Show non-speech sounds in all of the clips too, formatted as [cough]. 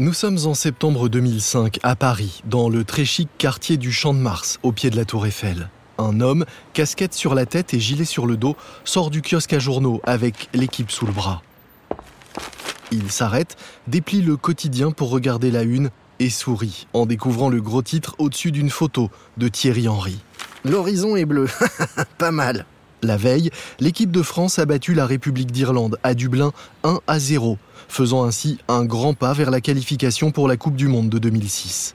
Nous sommes en septembre 2005 à Paris, dans le très chic quartier du Champ de Mars, au pied de la Tour Eiffel. Un homme, casquette sur la tête et gilet sur le dos, sort du kiosque à journaux avec l'équipe sous le bras. Il s'arrête, déplie le quotidien pour regarder la une et sourit en découvrant le gros titre au-dessus d'une photo de Thierry Henry. L'horizon est bleu, [laughs] pas mal. La veille, l'équipe de France a battu la République d'Irlande à Dublin 1 à 0, faisant ainsi un grand pas vers la qualification pour la Coupe du Monde de 2006.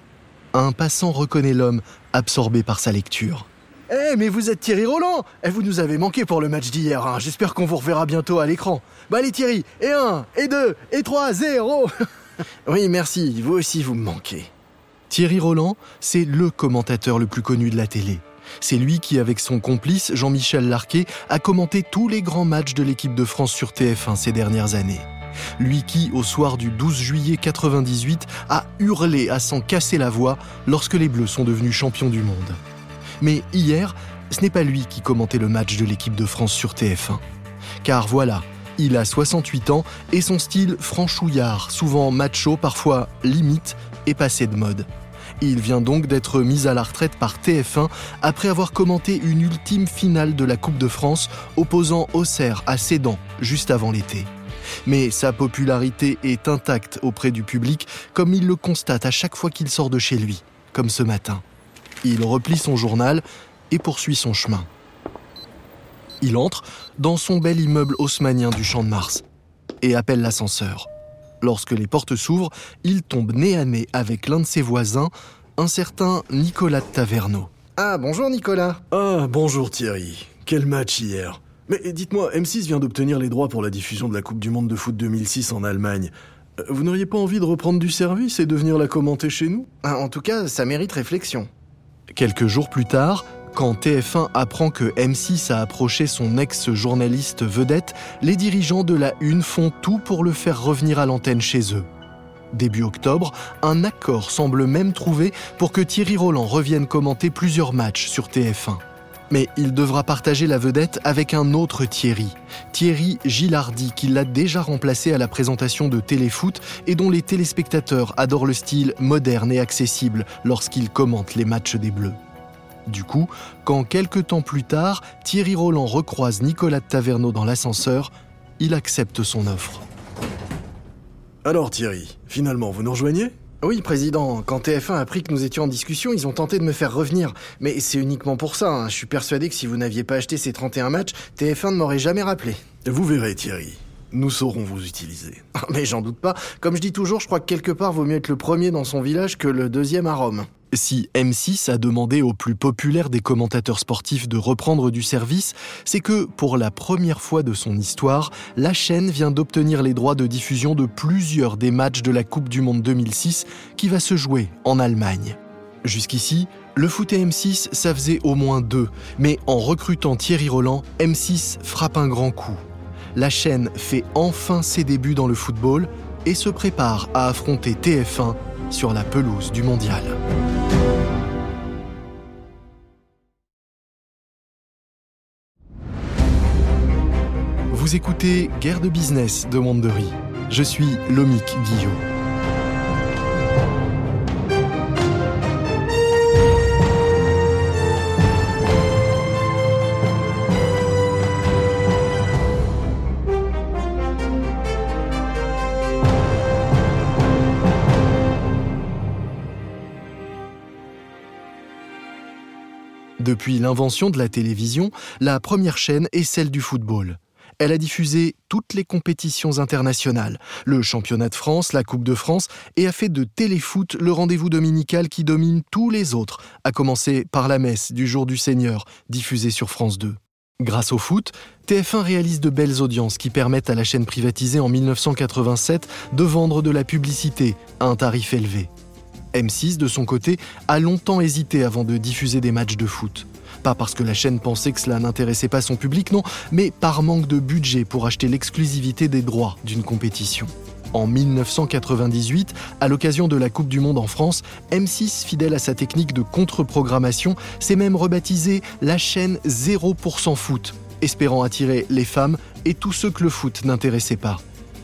Un passant reconnaît l'homme absorbé par sa lecture. Eh, mais vous êtes Thierry Roland Eh, vous nous avez manqué pour le match d'hier, hein. j'espère qu'on vous reverra bientôt à l'écran. Bah allez Thierry, et 1, et 2, et 3, 0 [laughs] Oui, merci, vous aussi vous me manquez. Thierry Roland, c'est le commentateur le plus connu de la télé. C'est lui qui, avec son complice Jean-Michel Larquet, a commenté tous les grands matchs de l'équipe de France sur TF1 ces dernières années. Lui qui, au soir du 12 juillet 98, a hurlé à s'en casser la voix lorsque les Bleus sont devenus champions du monde. Mais hier, ce n'est pas lui qui commentait le match de l'équipe de France sur TF1. Car voilà, il a 68 ans et son style franchouillard, souvent macho, parfois limite, est passé de mode. Il vient donc d'être mis à la retraite par TF1 après avoir commenté une ultime finale de la Coupe de France opposant Auxerre à Sedan juste avant l'été. Mais sa popularité est intacte auprès du public comme il le constate à chaque fois qu'il sort de chez lui, comme ce matin. Il replie son journal et poursuit son chemin. Il entre dans son bel immeuble haussmanien du Champ de Mars et appelle l'ascenseur. Lorsque les portes s'ouvrent, il tombe nez à nez avec l'un de ses voisins, un certain Nicolas de Taverneau. Ah, bonjour Nicolas. Ah, bonjour Thierry. Quel match hier. Mais dites-moi, M6 vient d'obtenir les droits pour la diffusion de la Coupe du Monde de foot 2006 en Allemagne. Euh, vous n'auriez pas envie de reprendre du service et de venir la commenter chez nous? Ah, En tout cas, ça mérite réflexion. Quelques jours plus tard, quand TF1 apprend que M6 a approché son ex-journaliste vedette, les dirigeants de la Une font tout pour le faire revenir à l'antenne chez eux. Début octobre, un accord semble même trouvé pour que Thierry Roland revienne commenter plusieurs matchs sur TF1. Mais il devra partager la vedette avec un autre Thierry, Thierry Gilardi, qui l'a déjà remplacé à la présentation de Téléfoot et dont les téléspectateurs adorent le style moderne et accessible lorsqu'il commente les matchs des Bleus. Du coup, quand quelques temps plus tard, Thierry Roland recroise Nicolas de Taverneau dans l'ascenseur, il accepte son offre. Alors Thierry, finalement, vous nous rejoignez? Oui, président, quand TF1 a appris que nous étions en discussion, ils ont tenté de me faire revenir. Mais c'est uniquement pour ça. Hein. Je suis persuadé que si vous n'aviez pas acheté ces 31 matchs, TF1 ne m'aurait jamais rappelé. Vous verrez, Thierry. Nous saurons vous utiliser. [laughs] Mais j'en doute pas. Comme je dis toujours, je crois que quelque part vaut mieux être le premier dans son village que le deuxième à Rome. Si M6 a demandé aux plus populaires des commentateurs sportifs de reprendre du service, c'est que, pour la première fois de son histoire, la chaîne vient d'obtenir les droits de diffusion de plusieurs des matchs de la Coupe du Monde 2006 qui va se jouer en Allemagne. Jusqu'ici, le foot et M6, ça faisait au moins deux, mais en recrutant Thierry Roland, M6 frappe un grand coup. La chaîne fait enfin ses débuts dans le football et se prépare à affronter TF1 sur la pelouse du mondial. Vous écoutez Guerre de business de Wandery. Je suis Lomic Guillot. Depuis l'invention de la télévision, la première chaîne est celle du football. Elle a diffusé toutes les compétitions internationales, le championnat de France, la Coupe de France, et a fait de Téléfoot le rendez-vous dominical qui domine tous les autres, à commencer par la messe du jour du Seigneur, diffusée sur France 2. Grâce au foot, TF1 réalise de belles audiences qui permettent à la chaîne privatisée en 1987 de vendre de la publicité à un tarif élevé. M6, de son côté, a longtemps hésité avant de diffuser des matchs de foot. Pas parce que la chaîne pensait que cela n'intéressait pas son public, non, mais par manque de budget pour acheter l'exclusivité des droits d'une compétition. En 1998, à l'occasion de la Coupe du Monde en France, M6, fidèle à sa technique de contre-programmation, s'est même rebaptisé la chaîne 0% foot, espérant attirer les femmes et tous ceux que le foot n'intéressait pas.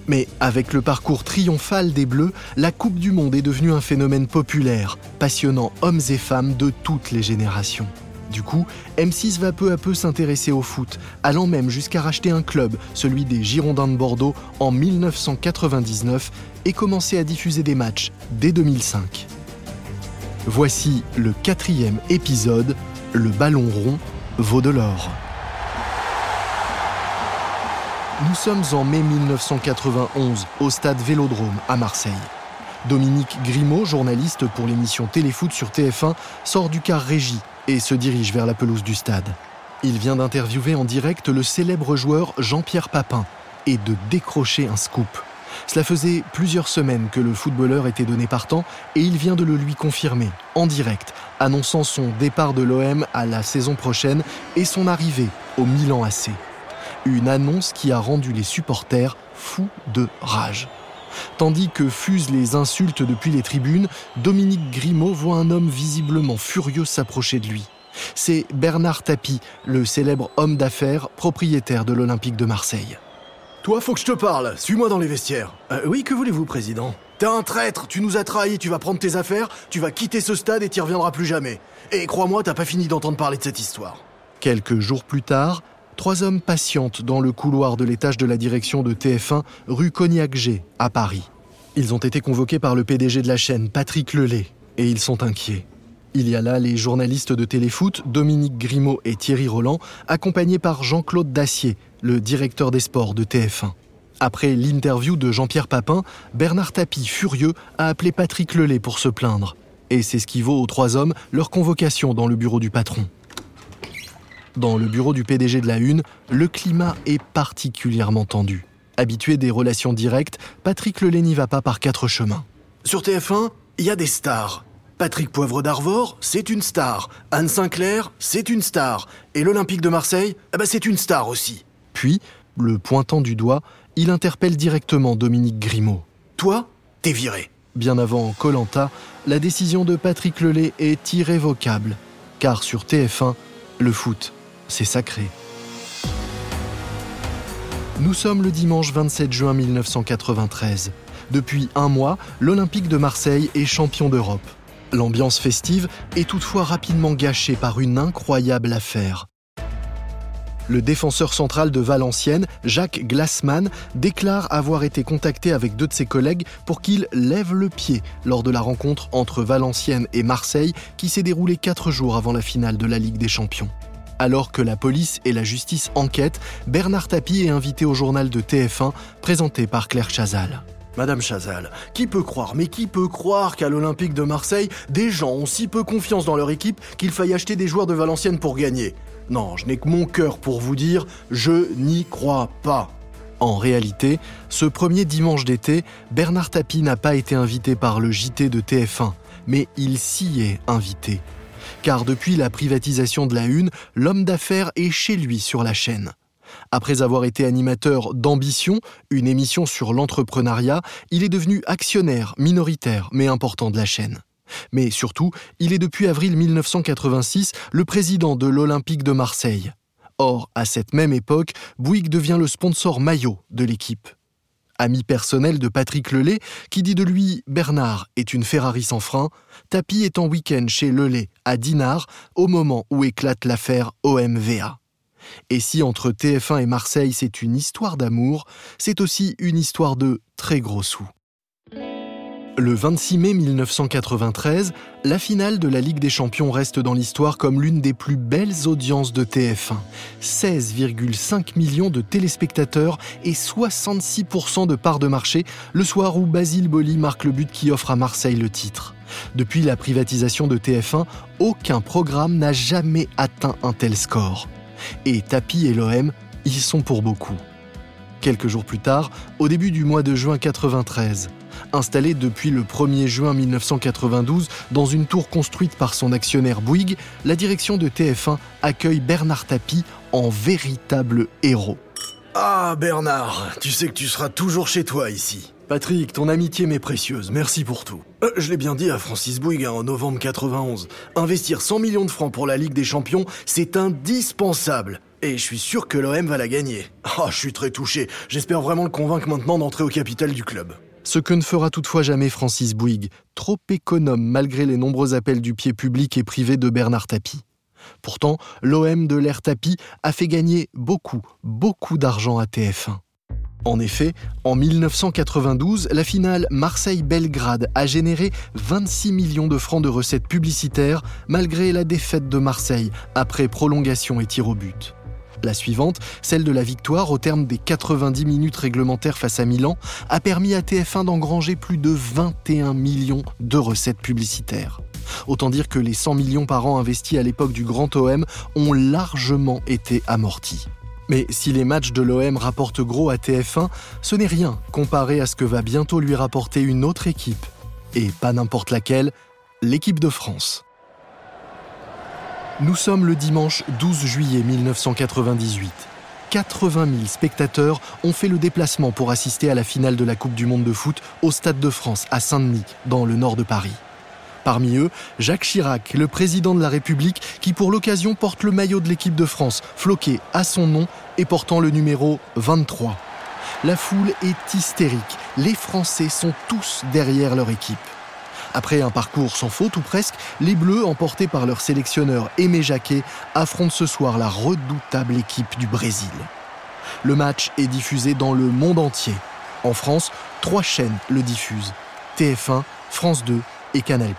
Mais avec le parcours triomphal des Bleus, la Coupe du Monde est devenue un phénomène populaire, passionnant hommes et femmes de toutes les générations. Du coup, M6 va peu à peu s'intéresser au foot, allant même jusqu'à racheter un club, celui des Girondins de Bordeaux, en 1999 et commencer à diffuser des matchs dès 2005. Voici le quatrième épisode, Le ballon rond vaut de l'or. Nous sommes en mai 1991 au stade Vélodrome à Marseille. Dominique Grimaud, journaliste pour l'émission Téléfoot sur TF1, sort du car régie et se dirige vers la pelouse du stade. Il vient d'interviewer en direct le célèbre joueur Jean-Pierre Papin et de décrocher un scoop. Cela faisait plusieurs semaines que le footballeur était donné partant et il vient de le lui confirmer en direct, annonçant son départ de l'OM à la saison prochaine et son arrivée au Milan AC. Une annonce qui a rendu les supporters fous de rage. Tandis que fusent les insultes depuis les tribunes, Dominique Grimaud voit un homme visiblement furieux s'approcher de lui. C'est Bernard Tapie, le célèbre homme d'affaires propriétaire de l'Olympique de Marseille. Toi, faut que je te parle. Suis-moi dans les vestiaires. Euh, oui, que voulez-vous, président? T'es un traître, tu nous as trahis, tu vas prendre tes affaires, tu vas quitter ce stade et t'y reviendras plus jamais. Et crois-moi, t'as pas fini d'entendre parler de cette histoire. Quelques jours plus tard, trois hommes patientent dans le couloir de l'étage de la direction de TF1 rue Cognac-G à Paris. Ils ont été convoqués par le PDG de la chaîne, Patrick Lelay, et ils sont inquiets. Il y a là les journalistes de Téléfoot, Dominique Grimaud et Thierry Roland, accompagnés par Jean-Claude Dacier, le directeur des sports de TF1. Après l'interview de Jean-Pierre Papin, Bernard Tapie, furieux, a appelé Patrick Lelay pour se plaindre. Et c'est ce qui vaut aux trois hommes leur convocation dans le bureau du patron. Dans le bureau du PDG de la Une, le climat est particulièrement tendu. Habitué des relations directes, Patrick Lelay n'y va pas par quatre chemins. Sur TF1, il y a des stars. Patrick Poivre d'Arvor, c'est une star. Anne Sinclair, c'est une star. Et l'Olympique de Marseille, eh ben c'est une star aussi. Puis, le pointant du doigt, il interpelle directement Dominique Grimaud. Toi, t'es viré. Bien avant Colanta, la décision de Patrick Lelay est irrévocable. Car sur TF1, le foot, c'est sacré. Nous sommes le dimanche 27 juin 1993. Depuis un mois, l'Olympique de Marseille est champion d'Europe. L'ambiance festive est toutefois rapidement gâchée par une incroyable affaire. Le défenseur central de Valenciennes, Jacques Glassman, déclare avoir été contacté avec deux de ses collègues pour qu'il lève le pied lors de la rencontre entre Valenciennes et Marseille qui s'est déroulée quatre jours avant la finale de la Ligue des Champions. Alors que la police et la justice enquêtent, Bernard Tapie est invité au journal de TF1, présenté par Claire Chazal. Madame Chazal, qui peut croire, mais qui peut croire qu'à l'Olympique de Marseille, des gens ont si peu confiance dans leur équipe qu'il faille acheter des joueurs de Valenciennes pour gagner? Non, je n'ai que mon cœur pour vous dire, je n'y crois pas. En réalité, ce premier dimanche d'été, Bernard Tapie n'a pas été invité par le JT de TF1, mais il s'y est invité car depuis la privatisation de la Une, l'homme d'affaires est chez lui sur la chaîne. Après avoir été animateur d'Ambition, une émission sur l'entrepreneuriat, il est devenu actionnaire minoritaire mais important de la chaîne. Mais surtout, il est depuis avril 1986 le président de l'Olympique de Marseille. Or, à cette même époque, Bouygues devient le sponsor maillot de l'équipe ami personnel de Patrick Lelay, qui dit de lui Bernard est une Ferrari sans frein, Tapi est en week-end chez Lelay à Dinard au moment où éclate l'affaire OMVA. Et si entre TF1 et Marseille c'est une histoire d'amour, c'est aussi une histoire de très gros sous. Le 26 mai 1993, la finale de la Ligue des Champions reste dans l'histoire comme l'une des plus belles audiences de TF1. 16,5 millions de téléspectateurs et 66% de parts de marché le soir où Basile Boli marque le but qui offre à Marseille le titre. Depuis la privatisation de TF1, aucun programme n'a jamais atteint un tel score. Et Tapi et l'OM y sont pour beaucoup. Quelques jours plus tard, au début du mois de juin 93, Installé depuis le 1er juin 1992 dans une tour construite par son actionnaire Bouygues, la direction de TF1 accueille Bernard Tapie en véritable héros. Ah Bernard, tu sais que tu seras toujours chez toi ici. Patrick, ton amitié m'est précieuse, merci pour tout. Euh, je l'ai bien dit à Francis Bouygues hein, en novembre 91. Investir 100 millions de francs pour la Ligue des Champions, c'est indispensable. Et je suis sûr que l'OM va la gagner. Oh, je suis très touché. J'espère vraiment le convaincre maintenant d'entrer au capital du club. Ce que ne fera toutefois jamais Francis Bouygues, trop économe malgré les nombreux appels du pied public et privé de Bernard Tapie. Pourtant, l'OM de l'air Tapie a fait gagner beaucoup, beaucoup d'argent à TF1. En effet, en 1992, la finale Marseille-Belgrade a généré 26 millions de francs de recettes publicitaires malgré la défaite de Marseille après prolongation et tir au but. La suivante, celle de la victoire au terme des 90 minutes réglementaires face à Milan, a permis à TF1 d'engranger plus de 21 millions de recettes publicitaires. Autant dire que les 100 millions par an investis à l'époque du Grand OM ont largement été amortis. Mais si les matchs de l'OM rapportent gros à TF1, ce n'est rien comparé à ce que va bientôt lui rapporter une autre équipe. Et pas n'importe laquelle, l'équipe de France. Nous sommes le dimanche 12 juillet 1998. 80 000 spectateurs ont fait le déplacement pour assister à la finale de la Coupe du Monde de foot au Stade de France à Saint-Denis, dans le nord de Paris. Parmi eux, Jacques Chirac, le président de la République, qui pour l'occasion porte le maillot de l'équipe de France, floqué à son nom et portant le numéro 23. La foule est hystérique. Les Français sont tous derrière leur équipe. Après un parcours sans faute ou presque, les Bleus, emportés par leur sélectionneur Aimé Jacquet, affrontent ce soir la redoutable équipe du Brésil. Le match est diffusé dans le monde entier. En France, trois chaînes le diffusent. TF1, France 2 et Canal+.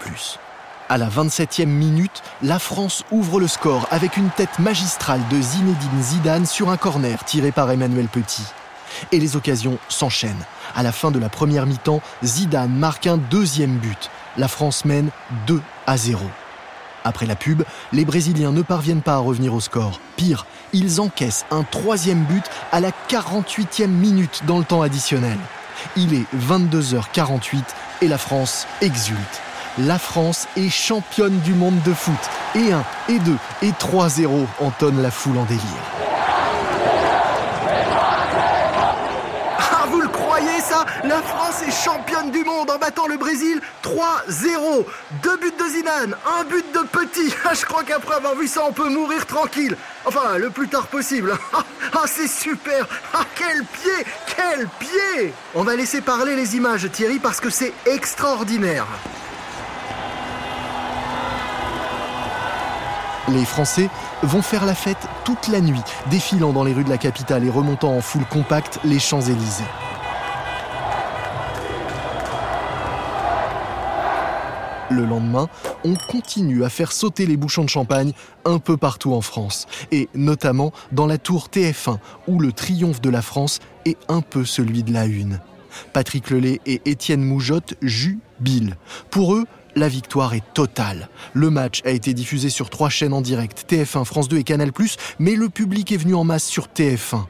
À la 27e minute, la France ouvre le score avec une tête magistrale de Zinedine Zidane sur un corner tiré par Emmanuel Petit. Et les occasions s'enchaînent. À la fin de la première mi-temps, Zidane marque un deuxième but la France mène 2 à 0. Après la pub, les Brésiliens ne parviennent pas à revenir au score. Pire, ils encaissent un troisième but à la 48e minute dans le temps additionnel. Il est 22h48 et la France exulte. La France est championne du monde de foot. Et 1, et 2, et 3-0 entonne la foule en délire. La France est championne du monde en battant le Brésil 3-0. Deux buts de Zidane, un but de Petit. [laughs] Ah, je crois qu'après avoir vu ça, on peut mourir tranquille. Enfin, le plus tard possible. [laughs] Ah, c'est super. Ah, quel pied, quel pied. On va laisser parler les images, Thierry, parce que c'est extraordinaire. Les Français vont faire la fête toute la nuit, défilant dans les rues de la capitale et remontant en foule compacte les Champs-Élysées. On continue à faire sauter les bouchons de champagne un peu partout en France, et notamment dans la tour TF1, où le triomphe de la France est un peu celui de la une. Patrick Lelay et Étienne Moujotte jubilent. Pour eux, la victoire est totale. Le match a été diffusé sur trois chaînes en direct, TF1, France 2 et Canal+, mais le public est venu en masse sur TF1.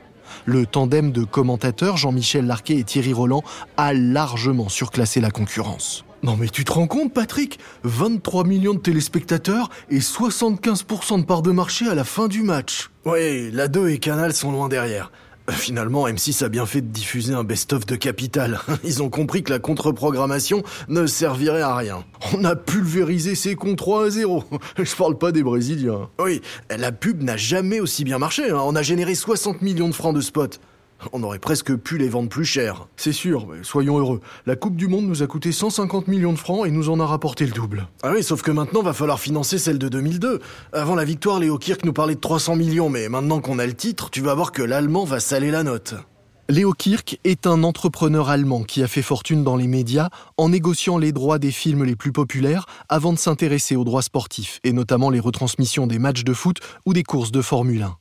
Le tandem de commentateurs Jean-Michel Larquet et Thierry Roland a largement surclassé la concurrence. Non mais tu te rends compte Patrick? 23 millions de téléspectateurs et 75% de part de marché à la fin du match. Oui, la 2 et Canal sont loin derrière. Finalement, M6 a bien fait de diffuser un best-of de Capital. [laughs] Ils ont compris que la contre-programmation ne servirait à rien. On a pulvérisé ses comptes 3 à 0. [laughs] Je parle pas des Brésiliens. Oui, la pub n'a jamais aussi bien marché. Hein. On a généré 60 millions de francs de spot. On aurait presque pu les vendre plus cher. C'est sûr, mais soyons heureux. La Coupe du Monde nous a coûté 150 millions de francs et nous en a rapporté le double. Ah oui, sauf que maintenant va falloir financer celle de 2002. Avant la victoire, Léo Kirk nous parlait de 300 millions, mais maintenant qu'on a le titre, tu vas voir que l'allemand va saler la note. Léo Kirk est un entrepreneur allemand qui a fait fortune dans les médias en négociant les droits des films les plus populaires avant de s'intéresser aux droits sportifs, et notamment les retransmissions des matchs de foot ou des courses de Formule 1.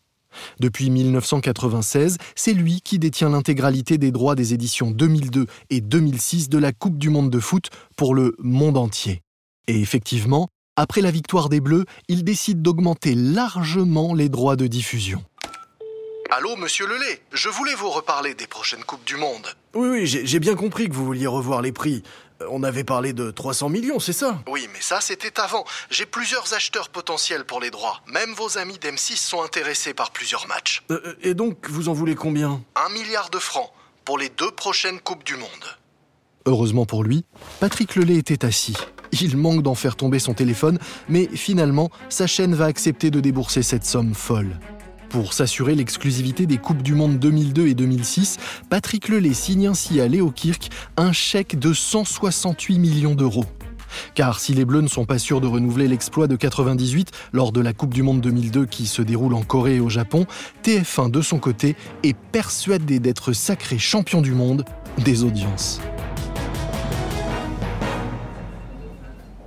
Depuis 1996, c'est lui qui détient l'intégralité des droits des éditions 2002 et 2006 de la Coupe du Monde de foot pour le monde entier. Et effectivement, après la victoire des Bleus, il décide d'augmenter largement les droits de diffusion. Allô, monsieur Lelay, je voulais vous reparler des prochaines Coupes du Monde. Oui, oui, j'ai bien compris que vous vouliez revoir les prix. Euh, on avait parlé de 300 millions, c'est ça? Oui, mais ça c'était avant. J'ai plusieurs acheteurs potentiels pour les droits. Même vos amis d'M6 sont intéressés par plusieurs matchs. Euh, euh, et donc, vous en voulez combien? Un milliard de francs pour les deux prochaines Coupes du Monde. Heureusement pour lui, Patrick Lelay était assis. Il manque d'en faire tomber son téléphone, mais finalement, sa chaîne va accepter de débourser cette somme folle. Pour s'assurer l'exclusivité des Coupes du Monde 2002 et 2006, Patrick Lelay signe ainsi à Léo Kirk un chèque de 168 millions d'euros. Car si les Bleus ne sont pas sûrs de renouveler l'exploit de 98 lors de la Coupe du Monde 2002 qui se déroule en Corée et au Japon, TF1 de son côté est persuadé d'être sacré champion du monde des audiences.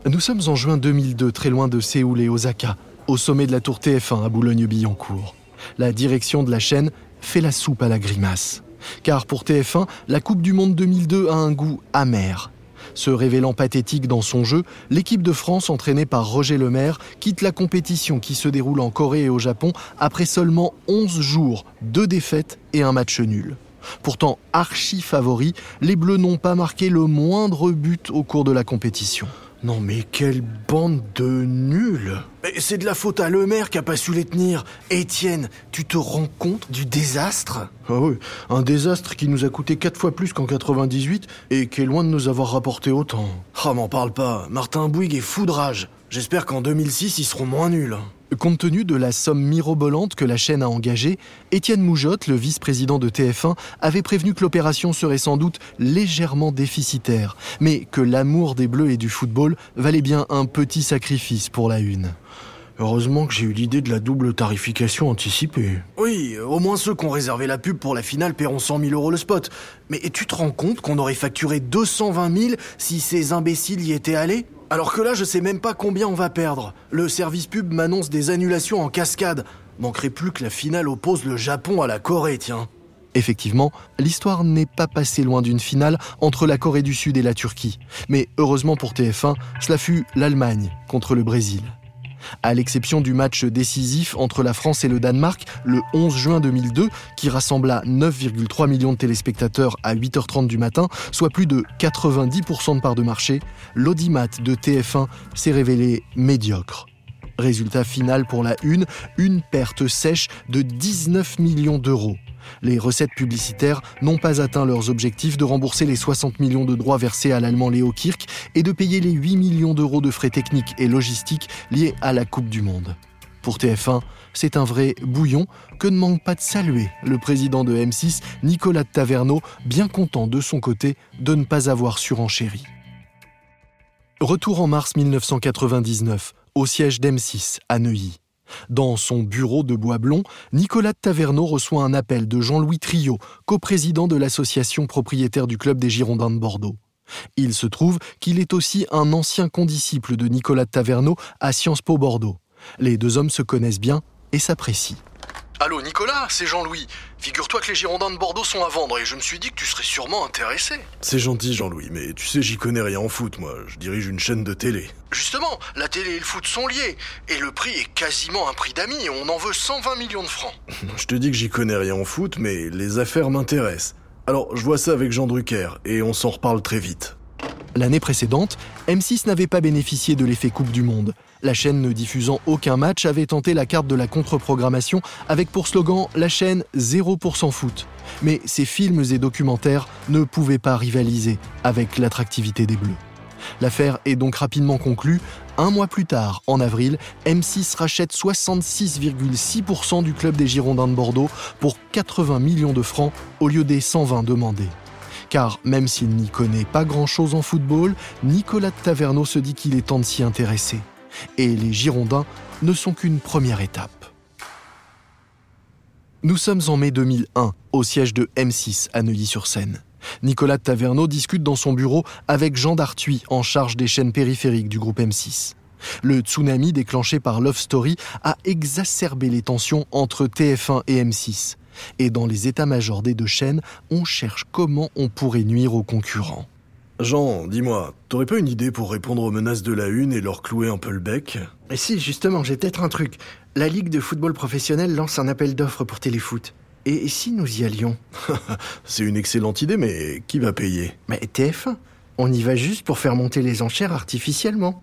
Nous sommes en juin 2002, très loin de Séoul et Osaka, au sommet de la tour TF1 à Boulogne-Billancourt. La direction de la chaîne fait la soupe à la grimace. Car pour TF1, la Coupe du Monde 2002 a un goût amer. Se révélant pathétique dans son jeu, l'équipe de France, entraînée par Roger Lemaire, quitte la compétition qui se déroule en Corée et au Japon après seulement 11 jours, deux défaites et un match nul. Pourtant archi favoris, les Bleus n'ont pas marqué le moindre but au cours de la compétition. Non mais quelle bande de nuls C'est de la faute à Lemaire qui a pas su les tenir. Étienne, tu te rends compte du désastre? Ah oui, un désastre qui nous a coûté quatre fois plus qu'en 98 et qui est loin de nous avoir rapporté autant. Ah m'en parle pas, Martin Bouygues est fou de rage. J'espère qu'en 2006 ils seront moins nuls. Compte tenu de la somme mirobolante que la chaîne a engagée, Étienne Moujotte, le vice-président de TF1, avait prévenu que l'opération serait sans doute légèrement déficitaire, mais que l'amour des Bleus et du football valait bien un petit sacrifice pour la une. Heureusement que j'ai eu l'idée de la double tarification anticipée. Oui, au moins ceux qui ont réservé la pub pour la finale paieront 100 000 euros le spot. Mais tu te rends compte qu'on aurait facturé 220 000 si ces imbéciles y étaient allés? Alors que là, je sais même pas combien on va perdre. Le service pub m'annonce des annulations en cascade. Manquerait plus que la finale oppose le Japon à la Corée, tiens. Effectivement, l'histoire n'est pas passée loin d'une finale entre la Corée du Sud et la Turquie. Mais heureusement pour TF1, cela fut l'Allemagne contre le Brésil. À l'exception du match décisif entre la France et le Danemark le 11 juin 2002, qui rassembla 9,3 millions de téléspectateurs à 8h30 du matin, soit plus de 90% de part de marché, l'audimat de TF1 s'est révélé médiocre. Résultat final pour la une, une perte sèche de 19 millions d'euros. Les recettes publicitaires n'ont pas atteint leurs objectifs de rembourser les 60 millions de droits versés à l'allemand Léo Kirk et de payer les 8 millions d'euros de frais techniques et logistiques liés à la Coupe du Monde. Pour TF1, c'est un vrai bouillon que ne manque pas de saluer le président de M6, Nicolas Taverneau, bien content de son côté de ne pas avoir surenchéri. Retour en mars 1999, au siège d'M6 à Neuilly. Dans son bureau de bois blond, Nicolas Taverneau reçoit un appel de Jean-Louis Trio, coprésident de l'association propriétaire du club des Girondins de Bordeaux. Il se trouve qu'il est aussi un ancien condisciple de Nicolas Taverneau à Sciences Po Bordeaux. Les deux hommes se connaissent bien et s'apprécient. Allô Nicolas, c'est Jean-Louis. Figure-toi que les Girondins de Bordeaux sont à vendre et je me suis dit que tu serais sûrement intéressé. C'est gentil Jean-Louis, mais tu sais j'y connais rien en foot moi, je dirige une chaîne de télé. Justement, la télé et le foot sont liés, et le prix est quasiment un prix d'amis, on en veut 120 millions de francs. [laughs] je te dis que j'y connais rien en foot, mais les affaires m'intéressent. Alors je vois ça avec Jean Drucker, et on s'en reparle très vite. L'année précédente, M6 n'avait pas bénéficié de l'effet Coupe du Monde. La chaîne ne diffusant aucun match avait tenté la carte de la contre-programmation avec pour slogan la chaîne 0% foot. Mais ces films et documentaires ne pouvaient pas rivaliser avec l'attractivité des Bleus. L'affaire est donc rapidement conclue. Un mois plus tard, en avril, M6 rachète 66,6% du club des Girondins de Bordeaux pour 80 millions de francs au lieu des 120 demandés. Car même s'il n'y connaît pas grand-chose en football, Nicolas Taverneau se dit qu'il est temps de s'y intéresser et les Girondins ne sont qu'une première étape. Nous sommes en mai 2001, au siège de M6 à Neuilly-sur-Seine. Nicolas Taverneau discute dans son bureau avec Jean Dartuy, en charge des chaînes périphériques du groupe M6. Le tsunami déclenché par Love Story a exacerbé les tensions entre TF1 et M6. Et dans les états-majors des deux chaînes, on cherche comment on pourrait nuire aux concurrents. Jean, dis-moi, t'aurais pas une idée pour répondre aux menaces de la une et leur clouer un peu le bec? Mais si, justement, j'ai peut-être un truc. La Ligue de football professionnel lance un appel d'offres pour téléfoot. Et si nous y allions? [laughs] C'est une excellente idée, mais qui va payer? Mais TF1. On y va juste pour faire monter les enchères artificiellement.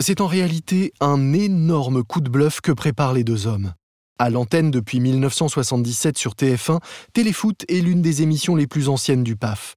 C'est en réalité un énorme coup de bluff que préparent les deux hommes. À l'antenne depuis 1977 sur TF1, Téléfoot est l'une des émissions les plus anciennes du PAF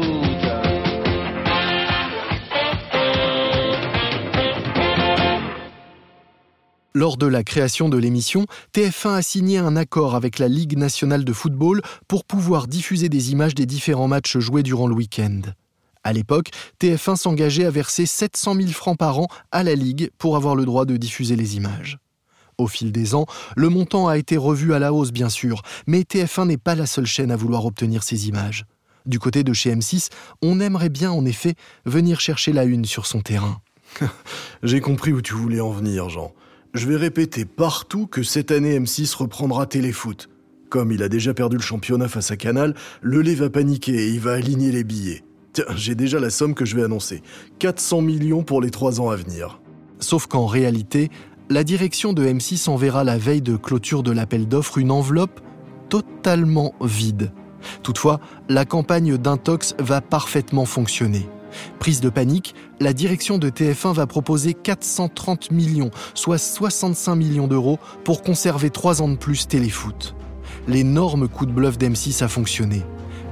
Lors de la création de l'émission, TF1 a signé un accord avec la Ligue nationale de football pour pouvoir diffuser des images des différents matchs joués durant le week-end. À l'époque, TF1 s'engageait à verser 700 000 francs par an à la Ligue pour avoir le droit de diffuser les images. Au fil des ans, le montant a été revu à la hausse, bien sûr, mais TF1 n'est pas la seule chaîne à vouloir obtenir ces images. Du côté de chez M6, on aimerait bien, en effet, venir chercher la une sur son terrain. [laughs] J'ai compris où tu voulais en venir, Jean. Je vais répéter partout que cette année M6 reprendra Téléfoot. Comme il a déjà perdu le championnat face à Canal, le lait va paniquer et il va aligner les billets. Tiens, j'ai déjà la somme que je vais annoncer. 400 millions pour les trois ans à venir. Sauf qu'en réalité, la direction de M6 enverra la veille de clôture de l'appel d'offres une enveloppe totalement vide. Toutefois, la campagne d'Intox va parfaitement fonctionner. Prise de panique, la direction de TF1 va proposer 430 millions, soit 65 millions d'euros, pour conserver trois ans de plus Téléfoot. L'énorme coup de bluff d'M6 a fonctionné.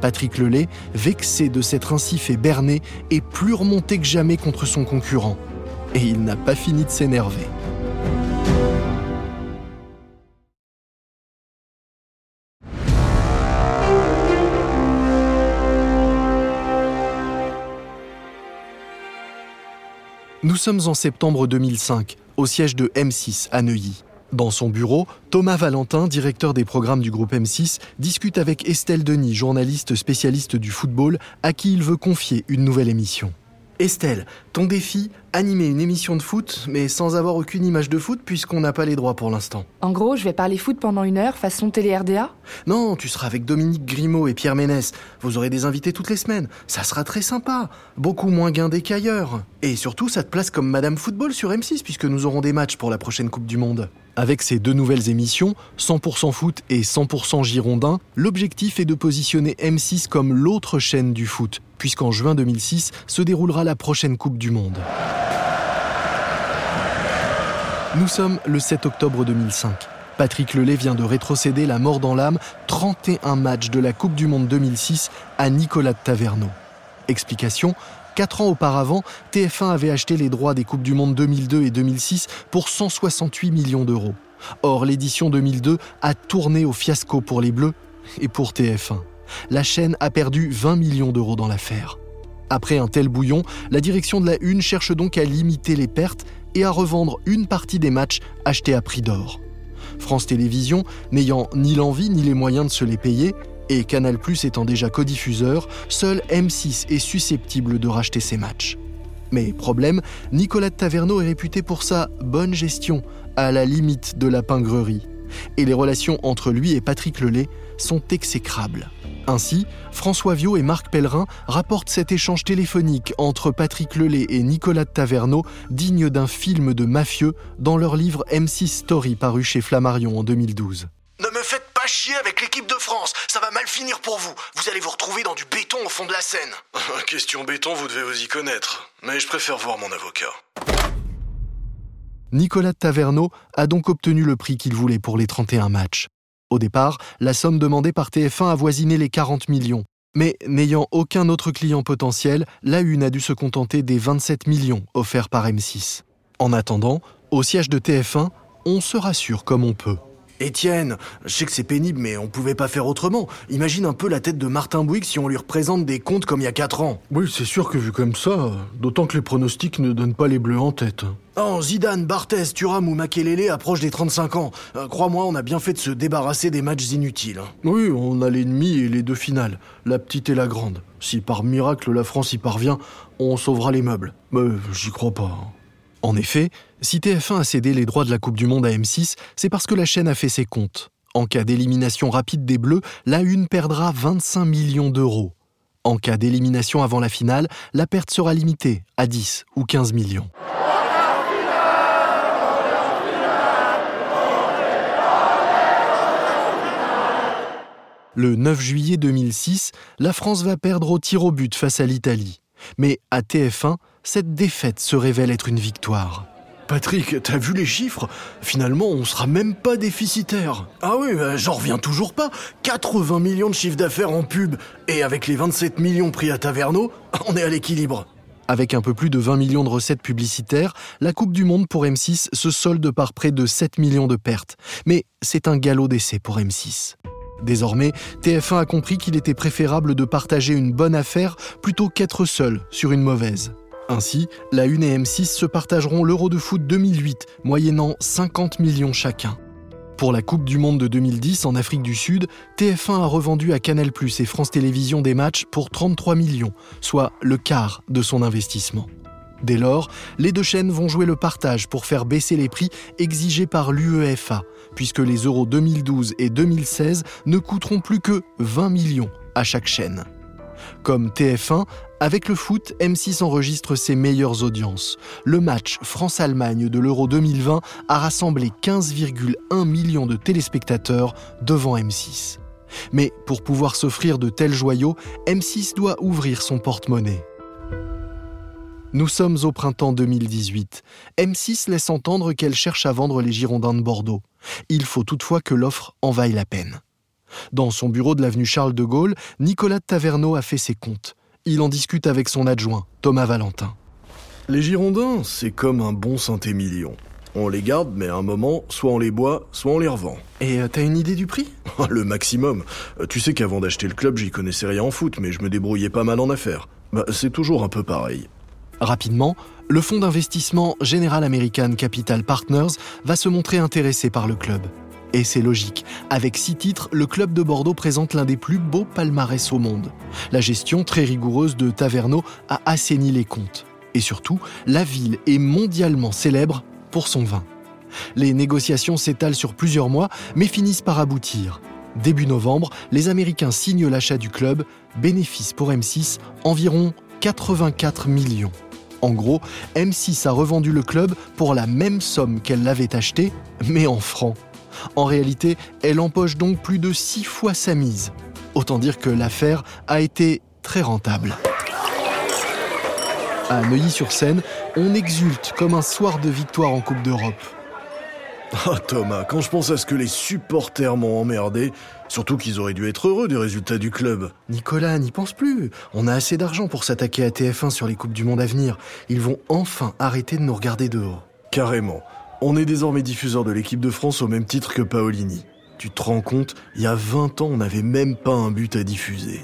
Patrick Lelay, vexé de s'être ainsi fait berner, est plus remonté que jamais contre son concurrent. Et il n'a pas fini de s'énerver. Nous sommes en septembre 2005, au siège de M6 à Neuilly. Dans son bureau, Thomas Valentin, directeur des programmes du groupe M6, discute avec Estelle Denis, journaliste spécialiste du football, à qui il veut confier une nouvelle émission. Estelle, ton défi, animer une émission de foot, mais sans avoir aucune image de foot puisqu'on n'a pas les droits pour l'instant. En gros, je vais parler foot pendant une heure, façon télé-RDA Non, tu seras avec Dominique Grimaud et Pierre Ménès. Vous aurez des invités toutes les semaines. Ça sera très sympa. Beaucoup moins guindé qu'ailleurs. Et surtout, ça te place comme Madame Football sur M6 puisque nous aurons des matchs pour la prochaine Coupe du Monde. Avec ces deux nouvelles émissions, 100% foot et 100% girondin, l'objectif est de positionner M6 comme l'autre chaîne du foot, puisqu'en juin 2006 se déroulera la prochaine Coupe du Monde. Nous sommes le 7 octobre 2005. Patrick Lelay vient de rétrocéder la mort dans l'âme 31 matchs de la Coupe du Monde 2006 à Nicolas de Taverneau. Explication Quatre ans auparavant, TF1 avait acheté les droits des Coupes du Monde 2002 et 2006 pour 168 millions d'euros. Or, l'édition 2002 a tourné au fiasco pour les Bleus et pour TF1. La chaîne a perdu 20 millions d'euros dans l'affaire. Après un tel bouillon, la direction de la Une cherche donc à limiter les pertes et à revendre une partie des matchs achetés à prix d'or. France Télévisions, n'ayant ni l'envie ni les moyens de se les payer, et Canal Plus étant déjà codiffuseur, seul M6 est susceptible de racheter ses matchs. Mais problème, Nicolas de Taverneau est réputé pour sa bonne gestion, à la limite de la pingrerie. Et les relations entre lui et Patrick Lelay sont exécrables. Ainsi, François Viau et Marc Pellerin rapportent cet échange téléphonique entre Patrick Lelay et Nicolas de Taverneau, digne d'un film de mafieux, dans leur livre M6 Story paru chez Flammarion en 2012. Ne me faites pas chier avec l'équipe de France, ça va mal finir pour vous. Vous allez vous retrouver dans du béton au fond de la Seine. [laughs] Question béton, vous devez vous y connaître. Mais je préfère voir mon avocat. Nicolas de Taverneau a donc obtenu le prix qu'il voulait pour les 31 matchs. Au départ, la somme demandée par TF1 avoisinait les 40 millions. Mais n'ayant aucun autre client potentiel, la Une a dû se contenter des 27 millions offerts par M6. En attendant, au siège de TF1, on se rassure comme on peut. Étienne, je sais que c'est pénible, mais on pouvait pas faire autrement. Imagine un peu la tête de Martin Bouygues si on lui représente des comptes comme il y a 4 ans. Oui, c'est sûr que vu comme ça, d'autant que les pronostics ne donnent pas les bleus en tête. Oh, Zidane, Barthez, Thuram ou Makelele approchent des 35 ans. Euh, Crois-moi, on a bien fait de se débarrasser des matchs inutiles. hein. Oui, on a l'ennemi et les deux finales, la petite et la grande. Si par miracle la France y parvient, on sauvera les meubles. Mais j'y crois pas. En effet, si TF1 a cédé les droits de la Coupe du Monde à M6, c'est parce que la chaîne a fait ses comptes. En cas d'élimination rapide des Bleus, la Une perdra 25 millions d'euros. En cas d'élimination avant la finale, la perte sera limitée à 10 ou 15 millions. Le 9 juillet 2006, la France va perdre au tir au but face à l'Italie. Mais à TF1, cette défaite se révèle être une victoire. Patrick, t'as vu les chiffres? Finalement, on sera même pas déficitaire. Ah oui, j'en reviens toujours pas. 80 millions de chiffre d'affaires en pub. Et avec les 27 millions pris à Taverneau, [laughs] on est à l'équilibre. Avec un peu plus de 20 millions de recettes publicitaires, la Coupe du Monde pour M6 se solde par près de 7 millions de pertes. Mais c'est un galop d'essai pour M6. Désormais, TF1 a compris qu'il était préférable de partager une bonne affaire plutôt qu'être seul sur une mauvaise. Ainsi, la Une et M6 se partageront l'Euro de foot 2008, moyennant 50 millions chacun. Pour la Coupe du Monde de 2010 en Afrique du Sud, TF1 a revendu à Canal+ et France Télévisions des matchs pour 33 millions, soit le quart de son investissement. Dès lors, les deux chaînes vont jouer le partage pour faire baisser les prix exigés par l'UEFA, puisque les euros 2012 et 2016 ne coûteront plus que 20 millions à chaque chaîne. Comme TF1, avec le foot, M6 enregistre ses meilleures audiences. Le match France-Allemagne de l'Euro 2020 a rassemblé 15,1 millions de téléspectateurs devant M6. Mais pour pouvoir s'offrir de tels joyaux, M6 doit ouvrir son porte-monnaie. Nous sommes au printemps 2018. M6 laisse entendre qu'elle cherche à vendre les Girondins de Bordeaux. Il faut toutefois que l'offre en vaille la peine. Dans son bureau de l'avenue Charles de Gaulle, Nicolas Taverneau a fait ses comptes. Il en discute avec son adjoint, Thomas Valentin. Les Girondins, c'est comme un bon Saint-Émilion. On les garde, mais à un moment, soit on les boit, soit on les revend. Et euh, t'as une idée du prix? [laughs] Le maximum. Euh, tu sais qu'avant d'acheter le club, j'y connaissais rien en foot, mais je me débrouillais pas mal en affaires. Bah, c'est toujours un peu pareil. Rapidement, le fonds d'investissement General American Capital Partners va se montrer intéressé par le club. Et c'est logique. Avec six titres, le club de Bordeaux présente l'un des plus beaux palmarès au monde. La gestion très rigoureuse de Taverneau a assaini les comptes. Et surtout, la ville est mondialement célèbre pour son vin. Les négociations s'étalent sur plusieurs mois, mais finissent par aboutir. Début novembre, les Américains signent l'achat du club, bénéfice pour M6 environ 84 millions. En gros, M6 a revendu le club pour la même somme qu'elle l'avait acheté, mais en francs. En réalité, elle empoche donc plus de six fois sa mise. Autant dire que l'affaire a été très rentable. À Neuilly-sur-Seine, on exulte comme un soir de victoire en Coupe d'Europe. Ah Thomas, quand je pense à ce que les supporters m'ont emmerdé, surtout qu'ils auraient dû être heureux des résultats du club. Nicolas, n'y pense plus. On a assez d'argent pour s'attaquer à TF1 sur les Coupes du Monde à venir. Ils vont enfin arrêter de nous regarder dehors. Carrément. On est désormais diffuseur de l'équipe de France au même titre que Paolini. Tu te rends compte, il y a 20 ans, on n'avait même pas un but à diffuser.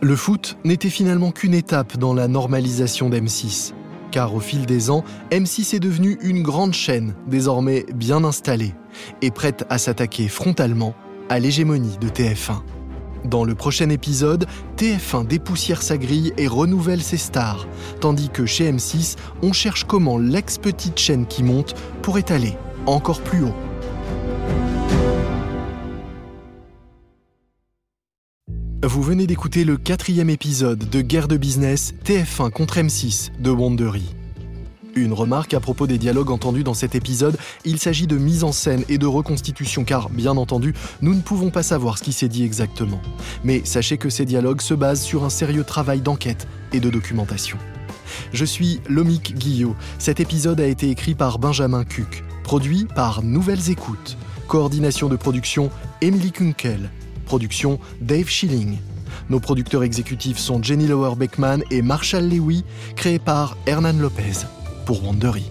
Le foot n'était finalement qu'une étape dans la normalisation d'M6 car au fil des ans, M6 est devenu une grande chaîne, désormais bien installée, et prête à s'attaquer frontalement à l'hégémonie de TF1. Dans le prochain épisode, TF1 dépoussière sa grille et renouvelle ses stars, tandis que chez M6, on cherche comment l'ex-petite chaîne qui monte pourrait aller encore plus haut. Vous venez d'écouter le quatrième épisode de Guerre de business TF1 contre M6 de Wandery. Une remarque à propos des dialogues entendus dans cet épisode, il s'agit de mise en scène et de reconstitution car, bien entendu, nous ne pouvons pas savoir ce qui s'est dit exactement. Mais sachez que ces dialogues se basent sur un sérieux travail d'enquête et de documentation. Je suis Lomic Guillot. Cet épisode a été écrit par Benjamin Cuc, produit par Nouvelles Écoutes. Coordination de production Emily Kunkel. Production Dave Schilling. Nos producteurs exécutifs sont Jenny Lower Beckman et Marshall Lewy, créés par Hernan Lopez pour Wandery.